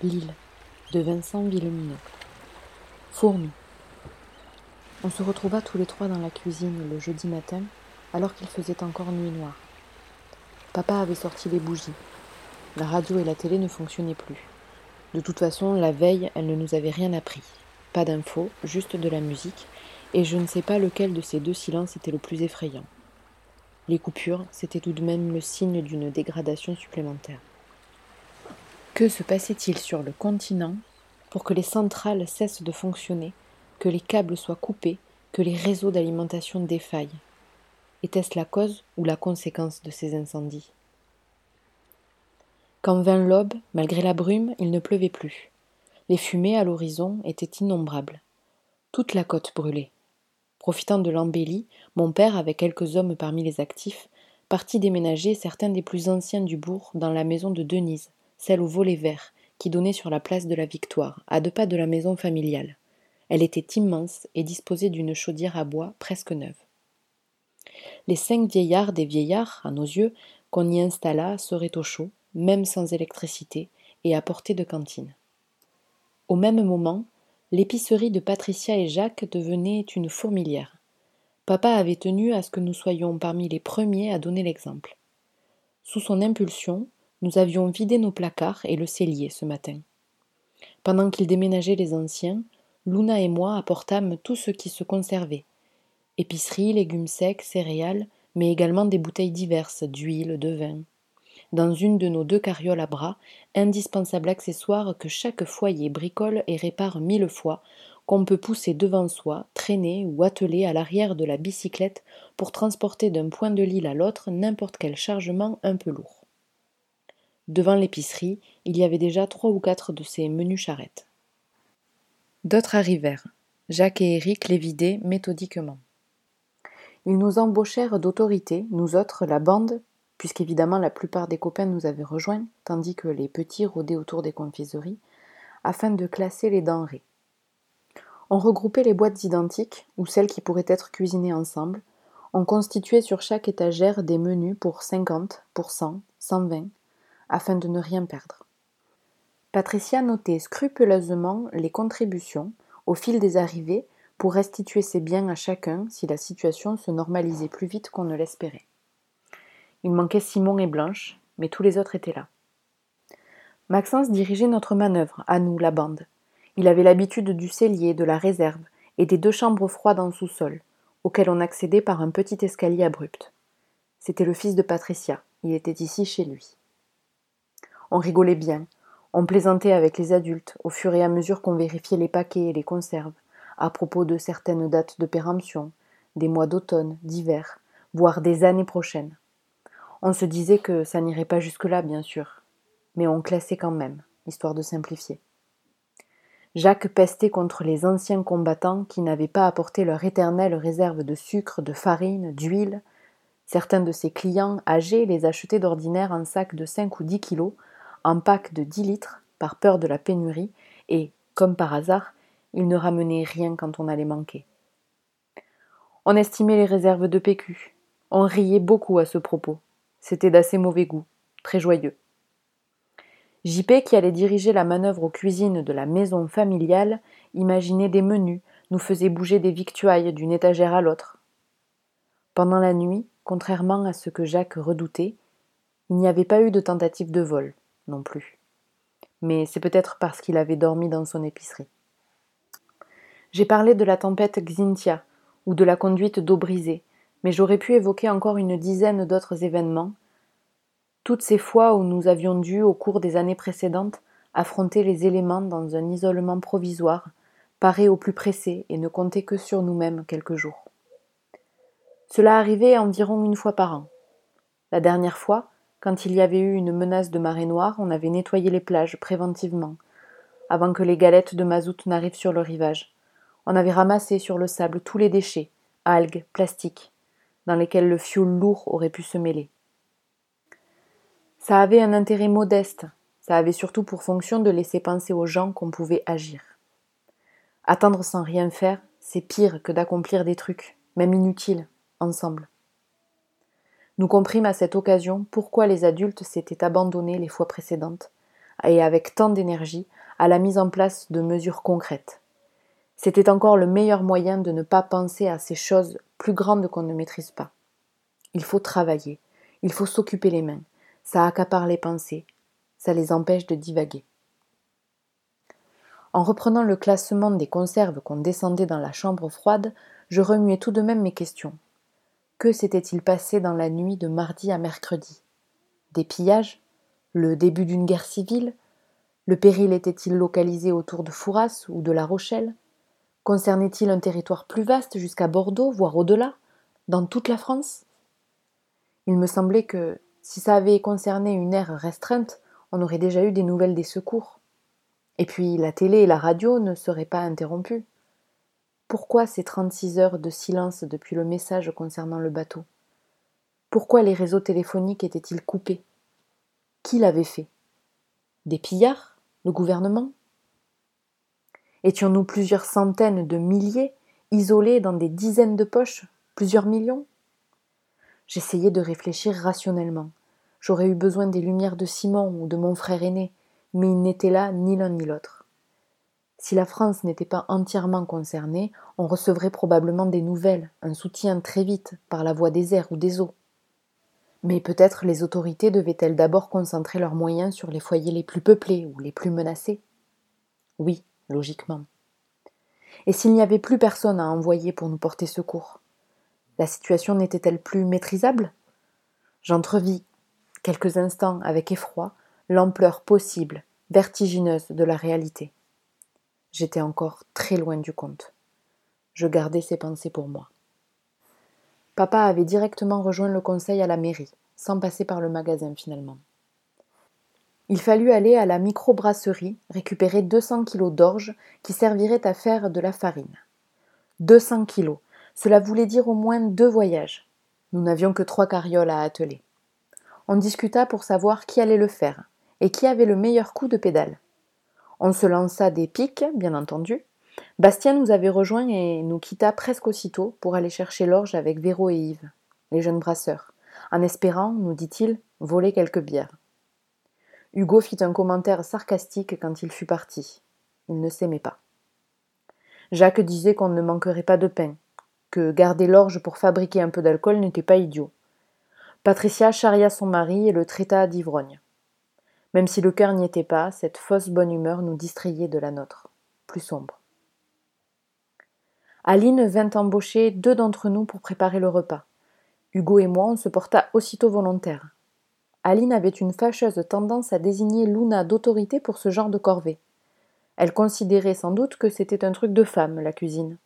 L'île de Vincent Villemineux. Fourmi. On se retrouva tous les trois dans la cuisine le jeudi matin, alors qu'il faisait encore nuit noire. Papa avait sorti les bougies. La radio et la télé ne fonctionnaient plus. De toute façon, la veille, elle ne nous avait rien appris. Pas d'infos, juste de la musique, et je ne sais pas lequel de ces deux silences était le plus effrayant. Les coupures, c'était tout de même le signe d'une dégradation supplémentaire. Que se passait-il sur le continent pour que les centrales cessent de fonctionner, que les câbles soient coupés, que les réseaux d'alimentation défaillent? Était-ce la cause ou la conséquence de ces incendies? Quand vint l'aube, malgré la brume, il ne pleuvait plus. Les fumées à l'horizon étaient innombrables. Toute la côte brûlait. Profitant de l'embellie, mon père, avec quelques hommes parmi les actifs, partit déménager certains des plus anciens du bourg dans la maison de Denise, celle au volet vert, qui donnait sur la place de la Victoire, à deux pas de la maison familiale. Elle était immense et disposait d'une chaudière à bois presque neuve. Les cinq vieillards des vieillards, à nos yeux, qu'on y installa seraient au chaud, même sans électricité, et à portée de cantine. Au même moment, l'épicerie de Patricia et Jacques devenait une fourmilière. Papa avait tenu à ce que nous soyons parmi les premiers à donner l'exemple. Sous son impulsion, nous avions vidé nos placards et le cellier ce matin. Pendant qu'il déménageait les anciens, Luna et moi apportâmes tout ce qui se conservait épicerie, légumes secs, céréales, mais également des bouteilles diverses d'huile, de vin. Dans une de nos deux carrioles à bras, indispensable accessoire que chaque foyer bricole et répare mille fois, qu'on peut pousser devant soi, traîner ou atteler à l'arrière de la bicyclette pour transporter d'un point de l'île à l'autre n'importe quel chargement un peu lourd. Devant l'épicerie, il y avait déjà trois ou quatre de ces menus charrettes. D'autres arrivèrent. Jacques et Éric les vidaient méthodiquement. Ils nous embauchèrent d'autorité, nous autres, la bande, puisqu'évidemment la plupart des copains nous avaient rejoints, tandis que les petits rôdaient autour des confiseries, afin de classer les denrées. On regroupait les boîtes identiques, ou celles qui pourraient être cuisinées ensemble. On constituait sur chaque étagère des menus pour cinquante, pour cent, cent vingt, afin de ne rien perdre. Patricia notait scrupuleusement les contributions au fil des arrivées pour restituer ses biens à chacun si la situation se normalisait plus vite qu'on ne l'espérait. Il manquait Simon et Blanche, mais tous les autres étaient là. Maxence dirigeait notre manœuvre, à nous, la bande. Il avait l'habitude du cellier, de la réserve et des deux chambres froides en sous-sol, auxquelles on accédait par un petit escalier abrupt. C'était le fils de Patricia, il était ici chez lui. On rigolait bien, on plaisantait avec les adultes au fur et à mesure qu'on vérifiait les paquets et les conserves, à propos de certaines dates de péremption, des mois d'automne, d'hiver, voire des années prochaines. On se disait que ça n'irait pas jusque-là, bien sûr, mais on classait quand même, histoire de simplifier. Jacques pestait contre les anciens combattants qui n'avaient pas apporté leur éternelle réserve de sucre, de farine, d'huile. Certains de ses clients âgés les achetaient d'ordinaire en sacs de cinq ou dix kilos en pack de dix litres, par peur de la pénurie, et, comme par hasard, il ne ramenait rien quand on allait manquer. On estimait les réserves de PQ. On riait beaucoup à ce propos. C'était d'assez mauvais goût, très joyeux. JP, qui allait diriger la manœuvre aux cuisines de la maison familiale, imaginait des menus, nous faisait bouger des victuailles d'une étagère à l'autre. Pendant la nuit, contrairement à ce que Jacques redoutait, il n'y avait pas eu de tentative de vol non plus. Mais c'est peut-être parce qu'il avait dormi dans son épicerie. J'ai parlé de la tempête Xintia ou de la conduite d'eau brisée, mais j'aurais pu évoquer encore une dizaine d'autres événements, toutes ces fois où nous avions dû, au cours des années précédentes, affronter les éléments dans un isolement provisoire, parer au plus pressé et ne compter que sur nous-mêmes quelques jours. Cela arrivait environ une fois par an. La dernière fois, quand il y avait eu une menace de marée noire, on avait nettoyé les plages préventivement, avant que les galettes de mazout n'arrivent sur le rivage. On avait ramassé sur le sable tous les déchets, algues, plastiques, dans lesquels le fioul lourd aurait pu se mêler. Ça avait un intérêt modeste, ça avait surtout pour fonction de laisser penser aux gens qu'on pouvait agir. Attendre sans rien faire, c'est pire que d'accomplir des trucs, même inutiles, ensemble. Nous comprîmes à cette occasion pourquoi les adultes s'étaient abandonnés les fois précédentes, et avec tant d'énergie à la mise en place de mesures concrètes. C'était encore le meilleur moyen de ne pas penser à ces choses plus grandes qu'on ne maîtrise pas. Il faut travailler, il faut s'occuper les mains, ça accapare les pensées, ça les empêche de divaguer. En reprenant le classement des conserves qu'on descendait dans la chambre froide, je remuais tout de même mes questions. Que s'était-il passé dans la nuit de mardi à mercredi? Des pillages? Le début d'une guerre civile? Le péril était-il localisé autour de Fouras ou de La Rochelle? Concernait-il un territoire plus vaste jusqu'à Bordeaux, voire au-delà, dans toute la France? Il me semblait que, si ça avait concerné une aire restreinte, on aurait déjà eu des nouvelles des secours. Et puis la télé et la radio ne seraient pas interrompues. Pourquoi ces trente-six heures de silence depuis le message concernant le bateau? Pourquoi les réseaux téléphoniques étaient-ils coupés? Qui l'avait fait? Des pillards? Le gouvernement? Étions-nous plusieurs centaines de milliers, isolés dans des dizaines de poches, plusieurs millions? J'essayais de réfléchir rationnellement. J'aurais eu besoin des lumières de Simon ou de mon frère aîné, mais ils n'étaient là ni l'un ni l'autre. Si la France n'était pas entièrement concernée, on recevrait probablement des nouvelles, un soutien très vite, par la voie des airs ou des eaux. Mais peut-être les autorités devaient-elles d'abord concentrer leurs moyens sur les foyers les plus peuplés ou les plus menacés? Oui, logiquement. Et s'il n'y avait plus personne à envoyer pour nous porter secours La situation n'était-elle plus maîtrisable? J'entrevis, quelques instants avec effroi, l'ampleur possible, vertigineuse de la réalité. J'étais encore très loin du compte. Je gardais ces pensées pour moi. Papa avait directement rejoint le conseil à la mairie, sans passer par le magasin finalement. Il fallut aller à la microbrasserie récupérer 200 kilos d'orge qui serviraient à faire de la farine. 200 kilos, cela voulait dire au moins deux voyages. Nous n'avions que trois carrioles à atteler. On discuta pour savoir qui allait le faire et qui avait le meilleur coup de pédale. On se lança des pics, bien entendu. Bastien nous avait rejoints et nous quitta presque aussitôt pour aller chercher l'orge avec Véro et Yves, les jeunes brasseurs, en espérant, nous dit-il, voler quelques bières. Hugo fit un commentaire sarcastique quand il fut parti. Il ne s'aimait pas. Jacques disait qu'on ne manquerait pas de pain, que garder l'orge pour fabriquer un peu d'alcool n'était pas idiot. Patricia charria son mari et le traita d'ivrogne. Même si le cœur n'y était pas, cette fausse bonne humeur nous distrayait de la nôtre, plus sombre. Aline vint embaucher deux d'entre nous pour préparer le repas. Hugo et moi, on se porta aussitôt volontaires. Aline avait une fâcheuse tendance à désigner Luna d'autorité pour ce genre de corvée. Elle considérait sans doute que c'était un truc de femme, la cuisine.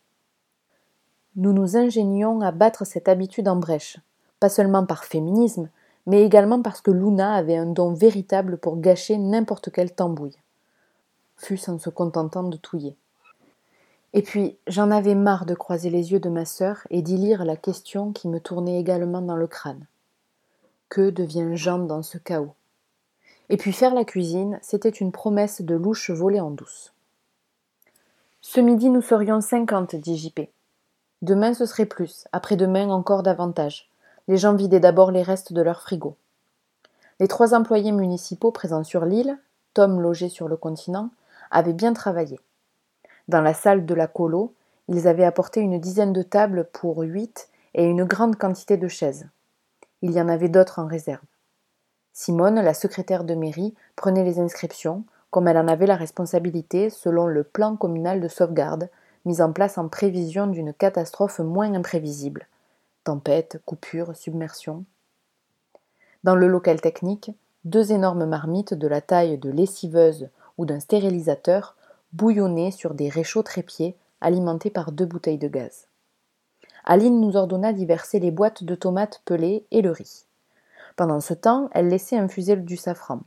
Nous nous ingénions à battre cette habitude en brèche, pas seulement par féminisme, mais également parce que Luna avait un don véritable pour gâcher n'importe quelle tambouille. Fût-ce en se contentant de touiller. Et puis, j'en avais marre de croiser les yeux de ma sœur et d'y lire la question qui me tournait également dans le crâne. Que devient Jean dans ce chaos? Et puis faire la cuisine, c'était une promesse de louche volée en douce. Ce midi, nous serions cinquante, dit JP. Demain, ce serait plus, après-demain, encore davantage. Les gens vidaient d'abord les restes de leur frigo. Les trois employés municipaux présents sur l'île, Tom logé sur le continent, avaient bien travaillé. Dans la salle de la colo, ils avaient apporté une dizaine de tables pour huit et une grande quantité de chaises. Il y en avait d'autres en réserve. Simone, la secrétaire de mairie, prenait les inscriptions, comme elle en avait la responsabilité selon le plan communal de sauvegarde, mis en place en prévision d'une catastrophe moins imprévisible. Tempête, coupure, submersion. Dans le local technique, deux énormes marmites de la taille de lessiveuse ou d'un stérilisateur bouillonnaient sur des réchauds trépieds alimentés par deux bouteilles de gaz. Aline nous ordonna d'y verser les boîtes de tomates pelées et le riz. Pendant ce temps, elle laissait infuser du safran.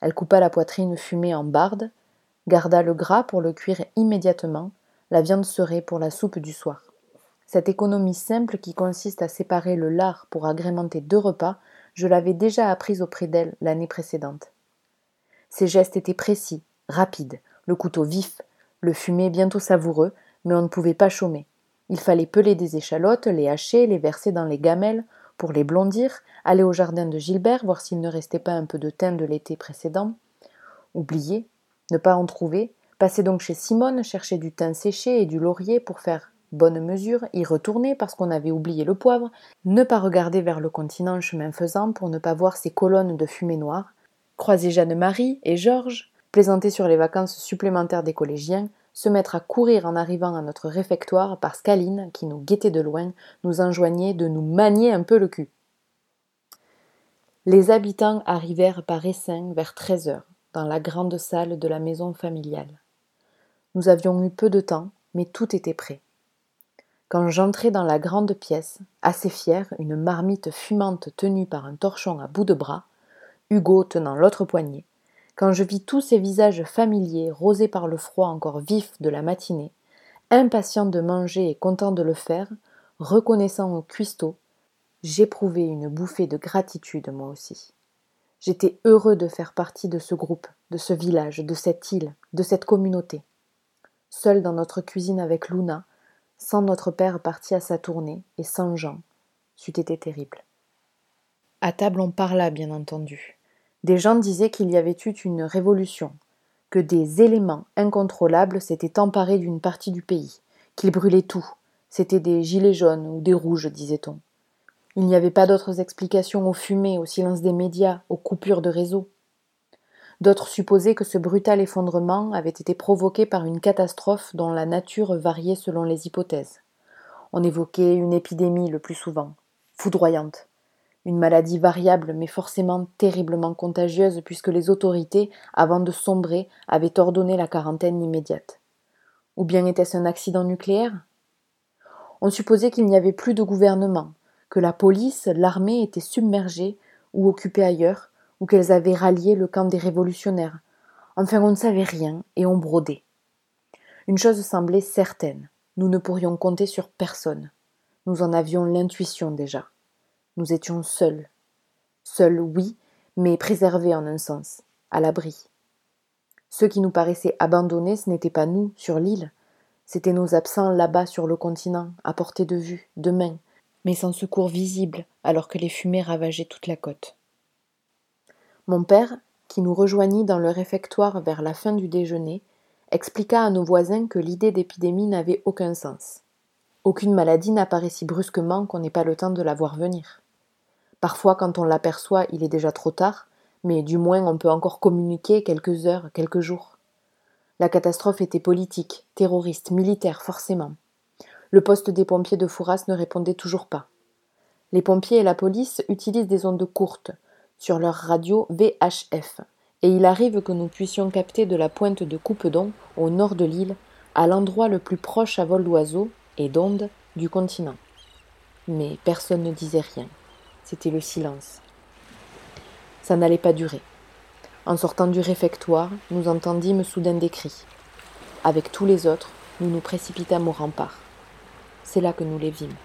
Elle coupa la poitrine fumée en barde, garda le gras pour le cuire immédiatement, la viande serait pour la soupe du soir. Cette économie simple qui consiste à séparer le lard pour agrémenter deux repas, je l'avais déjà apprise auprès d'elle l'année précédente. Ses gestes étaient précis, rapides, le couteau vif, le fumet bientôt savoureux, mais on ne pouvait pas chômer. Il fallait peler des échalotes, les hacher, les verser dans les gamelles pour les blondir, aller au jardin de Gilbert voir s'il ne restait pas un peu de thym de l'été précédent, Oublié, ne pas en trouver, passer donc chez Simone chercher du thym séché et du laurier pour faire bonne mesure, y retourner parce qu'on avait oublié le poivre, ne pas regarder vers le continent chemin faisant pour ne pas voir ces colonnes de fumée noire, croiser Jeanne-Marie et Georges, plaisanter sur les vacances supplémentaires des collégiens, se mettre à courir en arrivant à notre réfectoire parce qu'Aline, qui nous guettait de loin, nous enjoignait de nous manier un peu le cul. Les habitants arrivèrent par essaim vers treize heures, dans la grande salle de la maison familiale. Nous avions eu peu de temps, mais tout était prêt. Quand j'entrai dans la grande pièce, assez fière, une marmite fumante tenue par un torchon à bout de bras, Hugo tenant l'autre poignet, quand je vis tous ces visages familiers rosés par le froid encore vif de la matinée, impatients de manger et contents de le faire, reconnaissant au cuistot, j'éprouvai une bouffée de gratitude moi aussi. J'étais heureux de faire partie de ce groupe, de ce village, de cette île, de cette communauté. Seul dans notre cuisine avec Luna, sans notre père parti à sa tournée, et sans Jean, c'eût été terrible. À table on parla, bien entendu. Des gens disaient qu'il y avait eu une révolution, que des éléments incontrôlables s'étaient emparés d'une partie du pays, qu'ils brûlaient tout. C'étaient des gilets jaunes ou des rouges, disait-on. Il n'y avait pas d'autres explications aux fumées, au silence des médias, aux coupures de réseau. D'autres supposaient que ce brutal effondrement avait été provoqué par une catastrophe dont la nature variait selon les hypothèses. On évoquait une épidémie le plus souvent, foudroyante, une maladie variable mais forcément terriblement contagieuse puisque les autorités, avant de sombrer, avaient ordonné la quarantaine immédiate. Ou bien était-ce un accident nucléaire? On supposait qu'il n'y avait plus de gouvernement, que la police, l'armée étaient submergées ou occupées ailleurs, ou qu'elles avaient rallié le camp des révolutionnaires. Enfin, on ne savait rien et on brodait. Une chose semblait certaine nous ne pourrions compter sur personne. Nous en avions l'intuition déjà. Nous étions seuls. Seuls, oui, mais préservés en un sens, à l'abri. Ceux qui nous paraissaient abandonnés, ce n'étaient pas nous, sur l'île, c'étaient nos absents là-bas sur le continent, à portée de vue, de main, mais sans secours visible, alors que les fumées ravageaient toute la côte. Mon père, qui nous rejoignit dans le réfectoire vers la fin du déjeuner, expliqua à nos voisins que l'idée d'épidémie n'avait aucun sens. Aucune maladie n'apparaît si brusquement qu'on n'ait pas le temps de la voir venir. Parfois, quand on l'aperçoit, il est déjà trop tard, mais du moins on peut encore communiquer quelques heures, quelques jours. La catastrophe était politique, terroriste, militaire, forcément. Le poste des pompiers de Fouras ne répondait toujours pas. Les pompiers et la police utilisent des ondes courtes, sur leur radio VHF, et il arrive que nous puissions capter de la pointe de Coupedon, au nord de l'île, à l'endroit le plus proche à vol d'oiseau et d'onde du continent. Mais personne ne disait rien. C'était le silence. Ça n'allait pas durer. En sortant du réfectoire, nous entendîmes soudain des cris. Avec tous les autres, nous nous précipitâmes au rempart. C'est là que nous les vîmes.